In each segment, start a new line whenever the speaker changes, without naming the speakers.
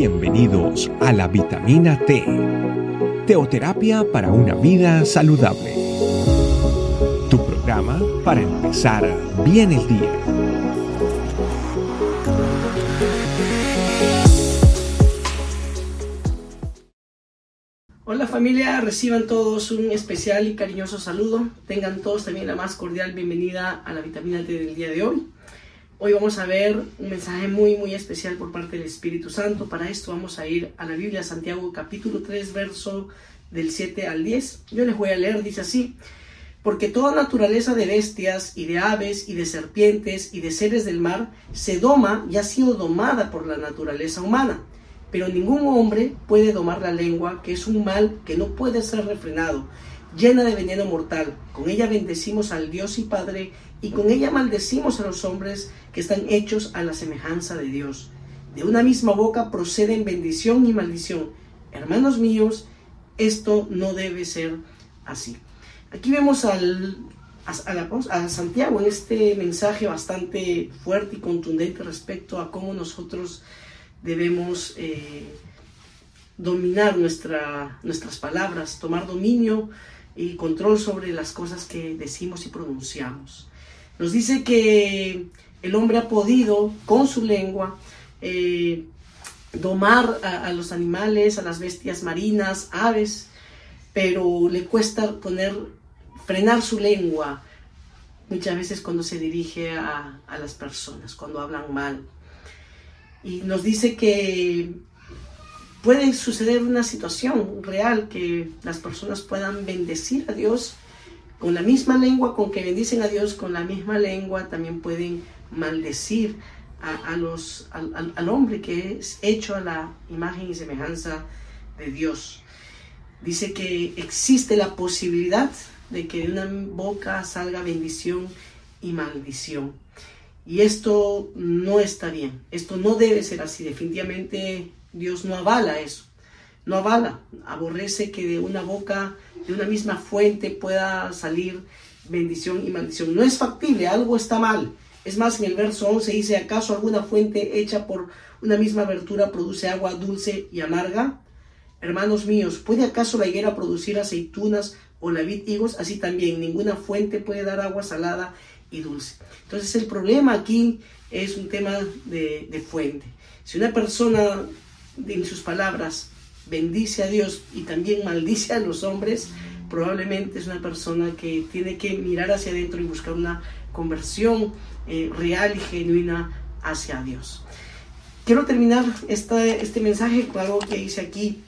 Bienvenidos a la vitamina T, teoterapia para una vida saludable. Tu programa para empezar bien el día.
Hola familia, reciban todos un especial y cariñoso saludo. Tengan todos también la más cordial bienvenida a la vitamina T del día de hoy. Hoy vamos a ver un mensaje muy muy especial por parte del Espíritu Santo. Para esto vamos a ir a la Biblia Santiago capítulo 3 verso del 7 al 10. Yo les voy a leer, dice así, porque toda naturaleza de bestias y de aves y de serpientes y de seres del mar se doma y ha sido domada por la naturaleza humana. Pero ningún hombre puede domar la lengua, que es un mal que no puede ser refrenado, llena de veneno mortal. Con ella bendecimos al Dios y Padre y con ella maldecimos a los hombres que están hechos a la semejanza de Dios. De una misma boca proceden bendición y maldición. Hermanos míos, esto no debe ser así. Aquí vemos al, a, Santiago en este mensaje bastante fuerte y contundente respecto a cómo nosotros debemos eh, dominar nuestra, nuestras palabras, tomar dominio y control sobre las cosas que decimos y pronunciamos. Nos dice que el hombre ha podido con su lengua eh, domar a, los animales, a las bestias marinas, aves, pero le cuesta poner, frenar su lengua muchas veces cuando se dirige a, a las personas, cuando hablan mal. Y nos dice que puede suceder una situación real que las personas puedan bendecir a Dios con la misma lengua con que bendicen a Dios, con la misma lengua también pueden maldecir a, los, al, hombre que es hecho a la imagen y semejanza de Dios. Dice que existe la posibilidad de que de una boca salga bendición y maldición. Y esto no está bien, esto no debe ser así, definitivamente Dios no avala eso no avala, aborrece que de una boca, de una misma fuente pueda salir bendición y maldición. No es factible, algo está mal. Es más, en el verso 11 dice, ¿acaso alguna fuente hecha por una misma abertura produce agua dulce y amarga? Hermanos míos, ¿puede acaso la higuera producir aceitunas o la vid higos? Así también, ninguna fuente puede dar agua salada y dulce. Entonces el problema aquí es un tema de, de fuente. Si una persona en sus palabras bendice a Dios y también maldice a los hombres, probablemente es una persona que tiene que mirar hacia adentro y buscar una conversión eh, real y genuina hacia Dios. Quiero terminar este mensaje con algo que dice aquí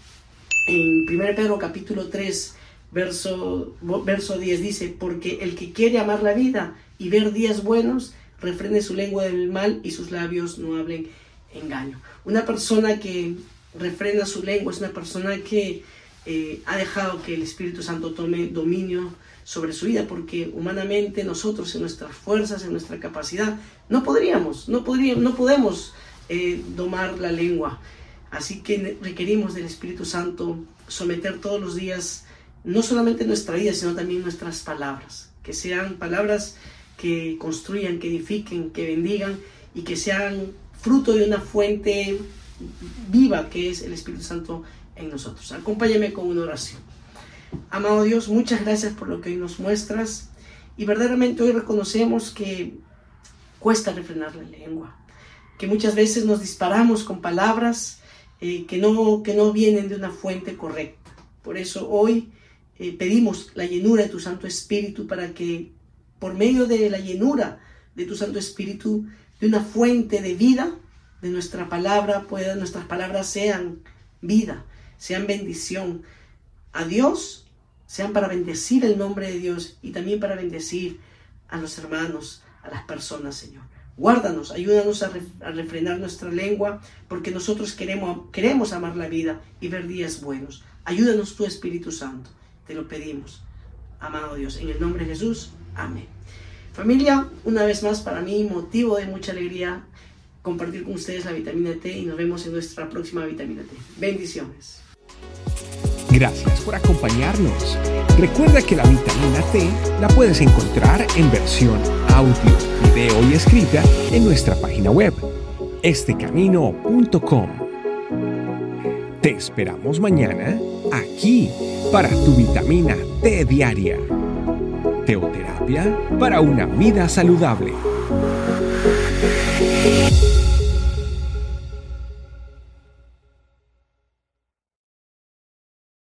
en 1 Pedro capítulo 3, verso, verso 10. Dice, porque el que quiere amar la vida y ver días buenos, refrene su lengua del mal y sus labios no hablen engaño. Una persona que refrena su lengua, es una persona que eh, ha dejado que el Espíritu Santo tome dominio sobre su vida, porque humanamente nosotros en nuestras fuerzas, en nuestra capacidad, no podríamos, no, podríamos, no podemos eh, domar la lengua. Así que requerimos del Espíritu Santo someter todos los días no solamente nuestra vida, sino también nuestras palabras, que sean palabras que construyan, que edifiquen, que bendigan y que sean fruto de una fuente viva que es el Espíritu Santo en nosotros. Acompáñame con una oración. Amado Dios, muchas gracias por lo que hoy nos muestras y verdaderamente hoy reconocemos que cuesta refrenar la lengua, que muchas veces nos disparamos con palabras eh, que, no, que no vienen de una fuente correcta. Por eso hoy eh, pedimos la llenura de tu Santo Espíritu para que por medio de la llenura de tu Santo Espíritu, de una fuente de vida, de nuestra palabra, puedan nuestras palabras sean vida, sean bendición a Dios, sean para bendecir el nombre de Dios y también para bendecir a los hermanos, a las personas, Señor. Guárdanos, ayúdanos a, refrenar nuestra lengua, porque nosotros queremos, queremos amar la vida y ver días buenos. Ayúdanos tu Espíritu Santo, te lo pedimos. Amado Dios, en el nombre de Jesús, amén. Familia, una vez más para mí motivo de mucha alegría compartir con ustedes la vitamina T y nos vemos en nuestra próxima vitamina T. Bendiciones.
Gracias por acompañarnos. Recuerda que la vitamina T la puedes encontrar en versión audio, video y escrita en nuestra página web, estecamino.com. Te esperamos mañana aquí para tu vitamina T diaria. Teoterapia para una vida saludable.